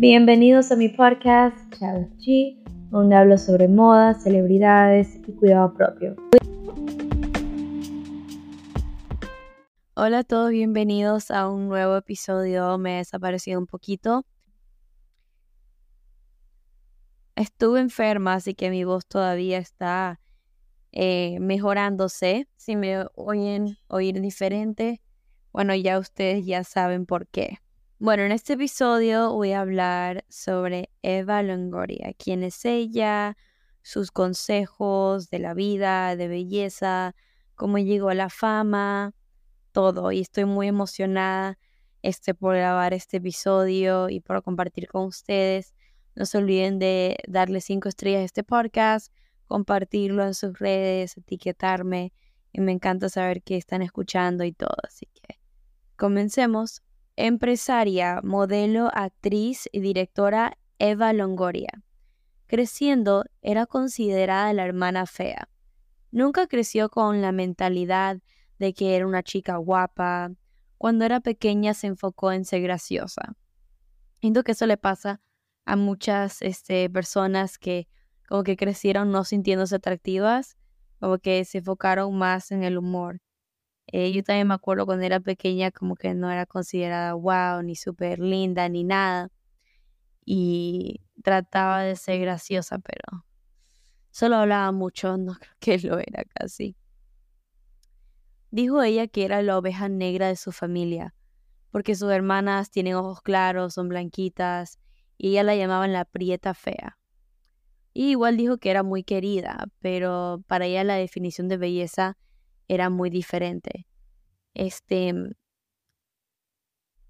Bienvenidos a mi podcast Chao Chi, donde hablo sobre moda, celebridades y cuidado propio. Hola a todos, bienvenidos a un nuevo episodio. Me he desaparecido un poquito. Estuve enferma, así que mi voz todavía está eh, mejorándose. Si me oyen oír diferente, bueno, ya ustedes ya saben por qué. Bueno, en este episodio voy a hablar sobre Eva Longoria, quién es ella, sus consejos de la vida, de belleza, cómo llegó a la fama, todo. Y estoy muy emocionada este, por grabar este episodio y por compartir con ustedes. No se olviden de darle cinco estrellas a este podcast, compartirlo en sus redes, etiquetarme. Y me encanta saber que están escuchando y todo. Así que comencemos empresaria, modelo, actriz y directora Eva Longoria. Creciendo, era considerada la hermana fea. Nunca creció con la mentalidad de que era una chica guapa. Cuando era pequeña se enfocó en ser graciosa. Siento que eso le pasa a muchas este, personas que como que crecieron no sintiéndose atractivas, como que se enfocaron más en el humor. Eh, yo también me acuerdo cuando era pequeña como que no era considerada wow, ni súper linda, ni nada. Y trataba de ser graciosa, pero solo hablaba mucho, no creo que lo era casi. Dijo ella que era la oveja negra de su familia, porque sus hermanas tienen ojos claros, son blanquitas, y ella la llamaban la prieta fea. Y igual dijo que era muy querida, pero para ella la definición de belleza era muy diferente. Este,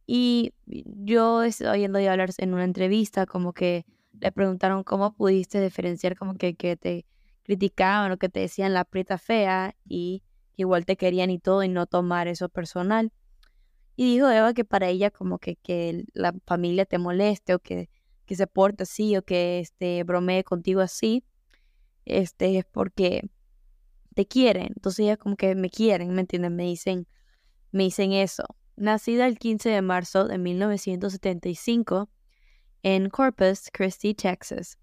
y yo estoy oyendo hablar en una entrevista como que le preguntaron cómo pudiste diferenciar como que, que te criticaban o que te decían la prieta fea y que igual te querían y todo y no tomar eso personal. Y dijo Eva que para ella como que, que la familia te moleste o que, que se porte así o que este, bromee contigo así, este, es porque te quieren. Entonces ella como que me quieren, ¿me entienden? Me dicen, me dicen eso. Nacida el 15 de marzo de 1975 en Corpus Christi, Texas.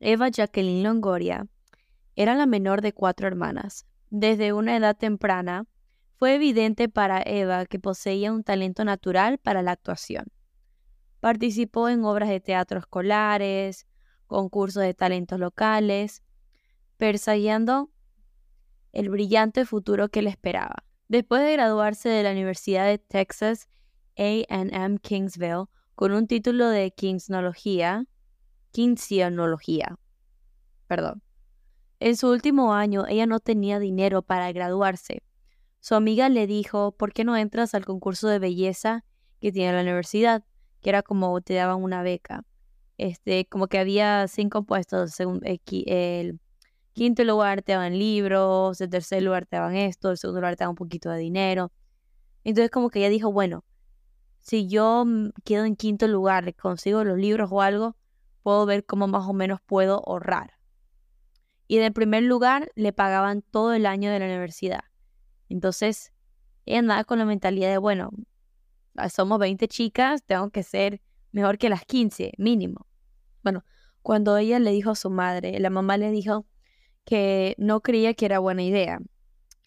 Eva Jacqueline Longoria era la menor de cuatro hermanas. Desde una edad temprana, fue evidente para Eva que poseía un talento natural para la actuación. Participó en obras de teatro escolares, concursos de talentos locales persiguiendo el brillante futuro que le esperaba. Después de graduarse de la Universidad de Texas AM Kingsville con un título de Kingsinología, Kingsionología, perdón. En su último año ella no tenía dinero para graduarse. Su amiga le dijo, ¿por qué no entras al concurso de belleza que tiene la universidad? Que era como te daban una beca. Este, como que había cinco puestos según el quinto lugar te daban libros, el tercer lugar te daban esto, el segundo lugar te daban un poquito de dinero. Entonces como que ella dijo, bueno, si yo quedo en quinto lugar, consigo los libros o algo, puedo ver cómo más o menos puedo ahorrar. Y en el primer lugar le pagaban todo el año de la universidad. Entonces, ella andaba con la mentalidad de, bueno, ah, somos 20 chicas, tengo que ser mejor que las 15, mínimo. Bueno, cuando ella le dijo a su madre, la mamá le dijo, que no creía que era buena idea,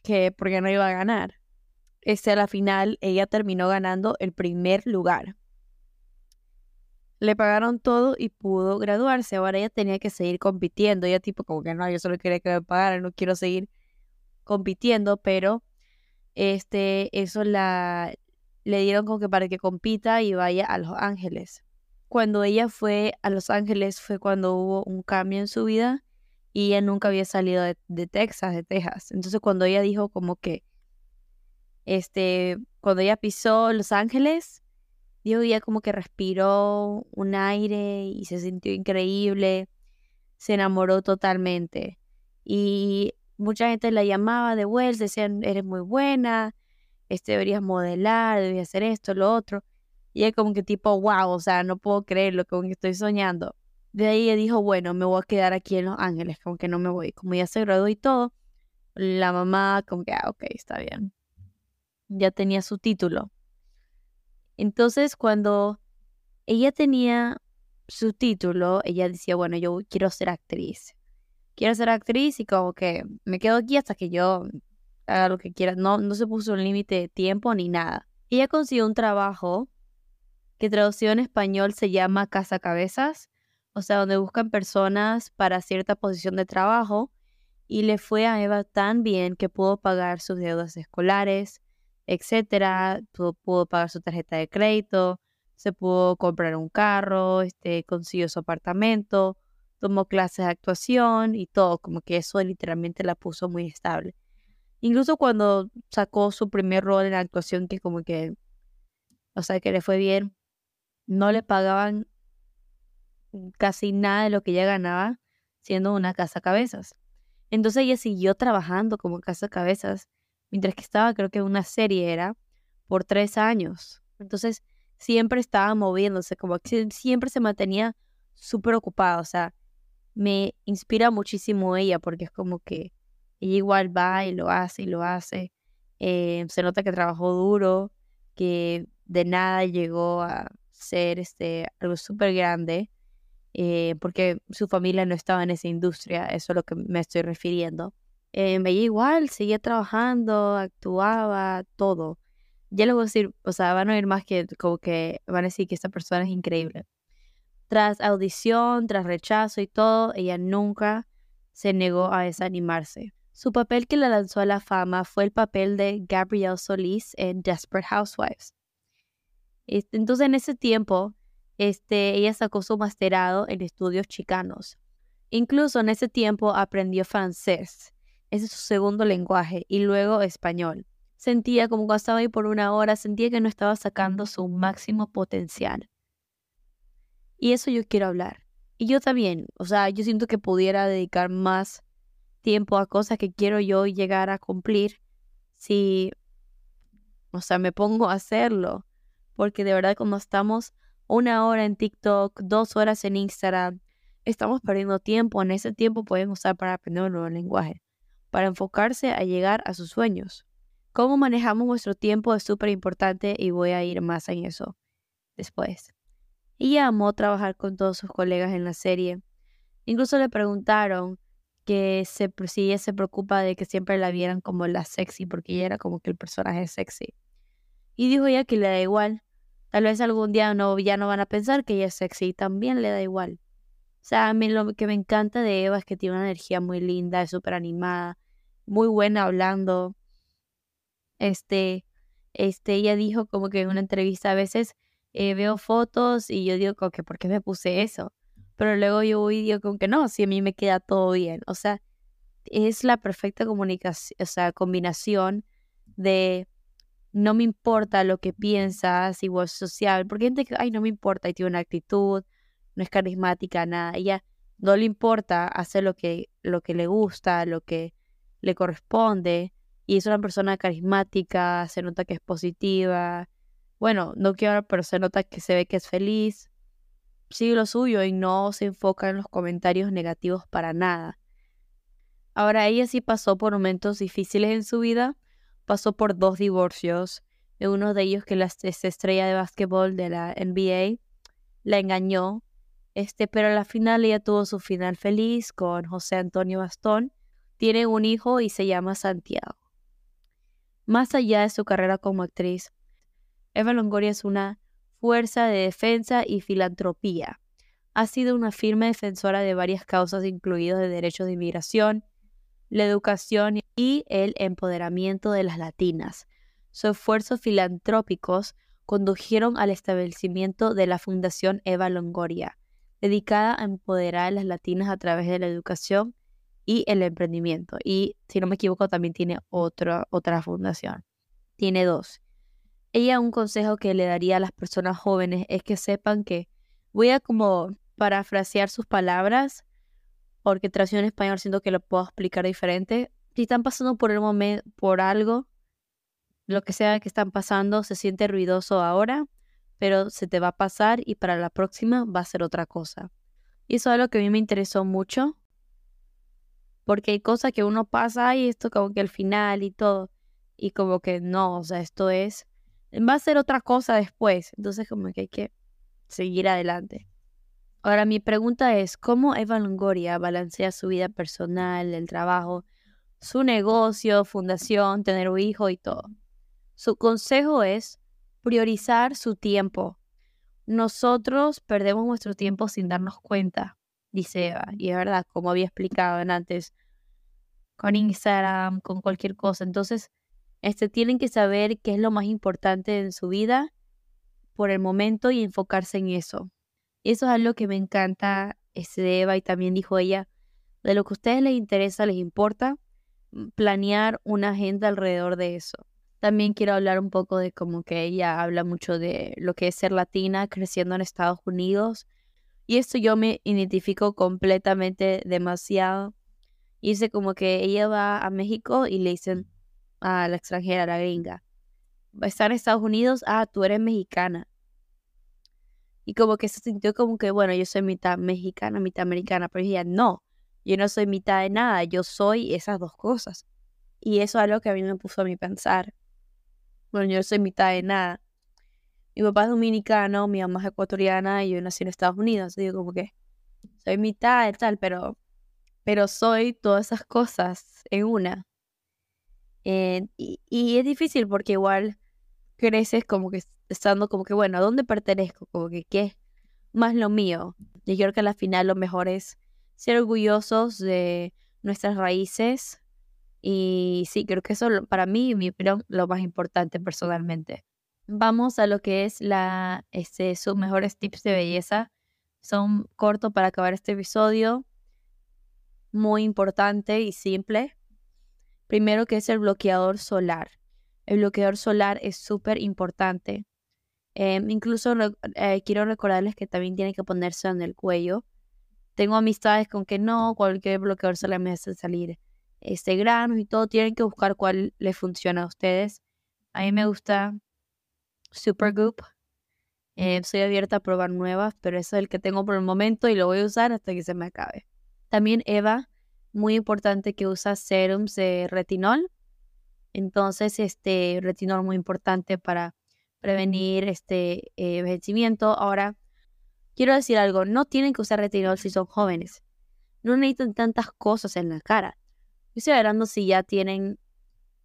que porque no iba a ganar. Este a la final ella terminó ganando el primer lugar. Le pagaron todo y pudo graduarse. Ahora ella tenía que seguir compitiendo. Ella tipo como que no, yo solo quería que me pagaran, no quiero seguir compitiendo, pero este eso la le dieron como que para que compita y vaya a Los Ángeles. Cuando ella fue a Los Ángeles fue cuando hubo un cambio en su vida y ella nunca había salido de, Texas, de Texas. Entonces cuando ella dijo como que, este, cuando ella pisó Los Ángeles, dijo ella como que respiró un aire y se sintió increíble, se enamoró totalmente. Y mucha gente la llamaba de vuelta, decían, eres muy buena, este, deberías modelar, deberías hacer esto, lo otro. Y ella como que tipo, wow, o sea, no puedo creer lo que estoy soñando. De ahí dijo, bueno, me voy a quedar aquí en Los Ángeles, como que no me voy. Como ya se graduó y todo, la mamá como que, ah, ok, está bien. Ya tenía su título. Entonces, cuando ella tenía su título, ella decía, bueno, yo quiero ser actriz. Quiero ser actriz y como que me quedo aquí hasta que yo haga lo que quiera. No, no se puso un límite de tiempo ni nada. Ella consiguió un trabajo que traducido en español se llama Casa Cabezas, o sea, donde buscan personas para cierta posición de trabajo. Y le fue a Eva tan bien que pudo pagar sus deudas escolares, etcétera, pudo, pagar su tarjeta de crédito, se pudo comprar un carro, este, consiguió su apartamento, tomó clases de actuación y todo, como que eso literalmente la puso muy estable. Incluso cuando sacó su primer rol en la actuación, que como que, o sea, que le fue bien, no le pagaban casi nada de lo que ella ganaba siendo una casa cabezas. Entonces ella siguió trabajando como casa cabezas, mientras que estaba, creo que una serie era, por tres años. Entonces siempre estaba moviéndose, como siempre se mantenía súper ocupada. O sea, me inspira muchísimo ella porque es como que ella igual va y lo hace y lo hace. Eh, se nota que trabajó duro, que de nada llegó a ser este, algo súper grande, eh, porque su familia no estaba en esa industria, eso es lo que me estoy refiriendo. Eh, ella igual seguía trabajando, actuaba, todo. Ya a decir, o sea, van a oír más que como que van a decir que esta persona es increíble. Tras audición, tras rechazo y todo, ella nunca se negó a desanimarse. Su papel que la lanzó a la fama fue el papel de Gabrielle Solis en Desperate Housewives. Entonces en ese tiempo, este, ella sacó su masterado en estudios chicanos. Incluso en ese tiempo aprendió francés, ese es su segundo lenguaje, y luego español. Sentía como cuando estaba ahí por una hora, sentía que no estaba sacando su máximo potencial. Y eso yo quiero hablar. Y yo también, o sea, yo siento que pudiera dedicar más tiempo a cosas que quiero yo llegar a cumplir si, o sea, me pongo a hacerlo. Porque de verdad cuando estamos una hora en TikTok, dos horas en Instagram, estamos perdiendo tiempo. En ese tiempo pueden usar para aprender un nuevo lenguaje, para enfocarse a llegar a sus sueños. Cómo manejamos nuestro tiempo es súper importante y voy a ir más en eso después. Ella amó trabajar con todos sus colegas en la serie. Incluso le preguntaron que se, si ella se preocupa de que siempre la vieran como la sexy, porque ella era como que el personaje sexy. Y dijo ella que le da igual. Tal vez algún día no, ya no van a pensar que ella es sexy, también le da igual. O sea, a mí lo que me encanta de Eva es que tiene una energía muy linda, es súper animada, muy buena hablando. Este, este, ella dijo como que en una entrevista a veces eh, veo fotos y yo digo como que, ¿por qué me puse eso? pero luego yo voy y digo que no, si a mí me queda todo bien. O sea, es la perfecta comunicación, o sea, combinación de no me importa lo que piensas, igual social, porque hay gente que, ay, no me importa y tiene una actitud, no es carismática, nada. Ella no le importa hacer lo que, lo que le gusta, lo que le corresponde, y es una persona carismática, se nota que es positiva. Bueno, no quiero, pero se nota que se ve que es feliz sigue lo suyo y no se enfoca en los comentarios negativos para nada. Ahora ella sí pasó por momentos difíciles en su vida, pasó por dos divorcios, uno de ellos que la estrella de básquetbol de la NBA la engañó, este, pero a la final ella tuvo su final feliz con José Antonio Bastón, tiene un hijo y se llama Santiago. Más allá de su carrera como actriz, Eva Longoria es una fuerza de defensa y filantropía. Ha sido una firme defensora de varias causas, incluidos de derechos de inmigración, la educación y el empoderamiento de las latinas. Sus esfuerzos filantrópicos condujeron al establecimiento de la Fundación Eva Longoria, dedicada a empoderar a las latinas a través de la educación y el emprendimiento. Y si no me equivoco, también tiene otra, otra fundación. Tiene dos. Ella un consejo que le daría a las personas jóvenes es que sepan que voy a como parafrasear sus palabras, porque traducción en español siento que lo puedo explicar diferente. Si están pasando por el momento, por algo, lo que sea que están pasando, se siente ruidoso ahora, pero se te va a pasar y para la próxima va a ser otra cosa. Y eso es algo que a mí me interesó mucho, porque hay cosas que uno pasa y esto como que al final y todo, y como que no, o sea, esto es va a ser otra cosa después. Entonces como que hay que seguir adelante. Ahora mi pregunta es, ¿cómo Eva Longoria balancea su vida personal, el trabajo, su negocio, fundación, tener un hijo y todo? Su consejo es priorizar su tiempo. Nosotros perdemos nuestro tiempo sin darnos cuenta, dice Eva. Y es verdad, como había explicado antes, con Instagram, con cualquier cosa. Entonces, este, tienen que saber qué es lo más importante en su vida por el momento y enfocarse en eso. Eso es algo que me encanta este, Eva y también dijo ella, de lo que a ustedes les interesa, les importa, mm, planear una agenda alrededor de eso. También quiero hablar un poco de como que ella habla mucho de lo que es ser latina creciendo en Estados Unidos. Y esto yo me identifico completamente demasiado. Y dice como que ella va a México y le dicen a la extranjera, a la gringa, está en Estados Unidos, ah, tú eres mexicana. Y como que se sintió como que, bueno, yo soy mitad mexicana, mitad americana, pero ella, no, yo no soy mitad de nada, yo soy esas dos cosas. Y eso es algo que a mí me puso a mí pensar. Bueno, yo soy mitad de nada. Mi papá es dominicano, mi mamá es ecuatoriana y yo nací en Estados Unidos. Digo como que soy mitad de tal, pero, pero soy todas esas cosas en una. Eh, y, y, es difícil porque igual creces como que estando como que, bueno, ¿a dónde pertenezco? Como que, ¿qué más lo mío? Yo creo que al final lo mejor es ser orgullosos de nuestras raíces. Y sí, creo que eso para mí, mi opinión, lo más importante personalmente. Vamos a lo que es la, este, sus mejores tips de belleza. Son cortos para acabar este episodio. Muy importante y simple. Primero que es el bloqueador solar. El bloqueador solar es súper importante. Em, incluso eh, quiero recordarles que también tienen que ponerse en el cuello. Tengo amistades con que no, cualquier bloqueador solar me hace salir este grano y todo. Tienen que buscar cuál les funciona a ustedes. A mí me gusta Supergoop. Eh, soy abierta a probar nuevas, pero ese es el que tengo por el momento y lo voy a usar hasta que se me acabe. También Eva muy importante que usa serums de retinol. Entonces, este retinol muy importante para prevenir este eh, envejecimiento. Ahora, quiero decir algo, no tienen que usar retinol si son jóvenes. No necesitan tantas cosas en la cara. Estoy hablando si ya tienen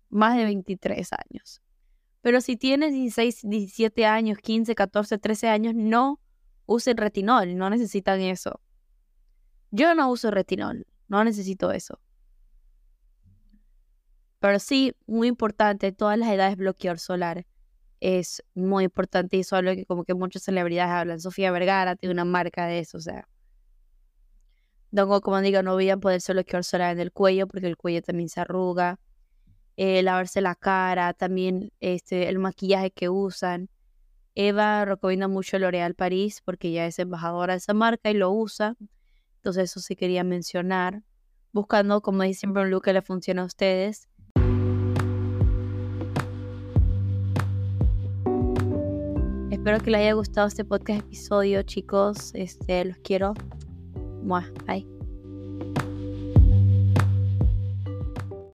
más de 23 años. Pero si tienes 16, 17 años, 15, 14, 13 años, no usen retinol, no necesitan eso. Yo no uso retinol. No necesito eso. Pero sí, muy importante, todas las edades bloqueador solar es muy importante y eso es que como que muchas celebridades hablan. Sofía Vergara tiene una marca de eso, o sea. Dongo, como digo, no olviden ponerse bloqueador solar en el cuello porque el cuello también se arruga. Eh, lavarse la cara, también este, el maquillaje que usan. Eva recomienda mucho L'Oréal París porque ella es embajadora de esa marca y lo usa. Entonces eso sí quería mencionar. Buscando, como dice siempre, un look que le funcione a ustedes. Espero que les haya gustado este podcast episodio, chicos. Este, los quiero. Bye.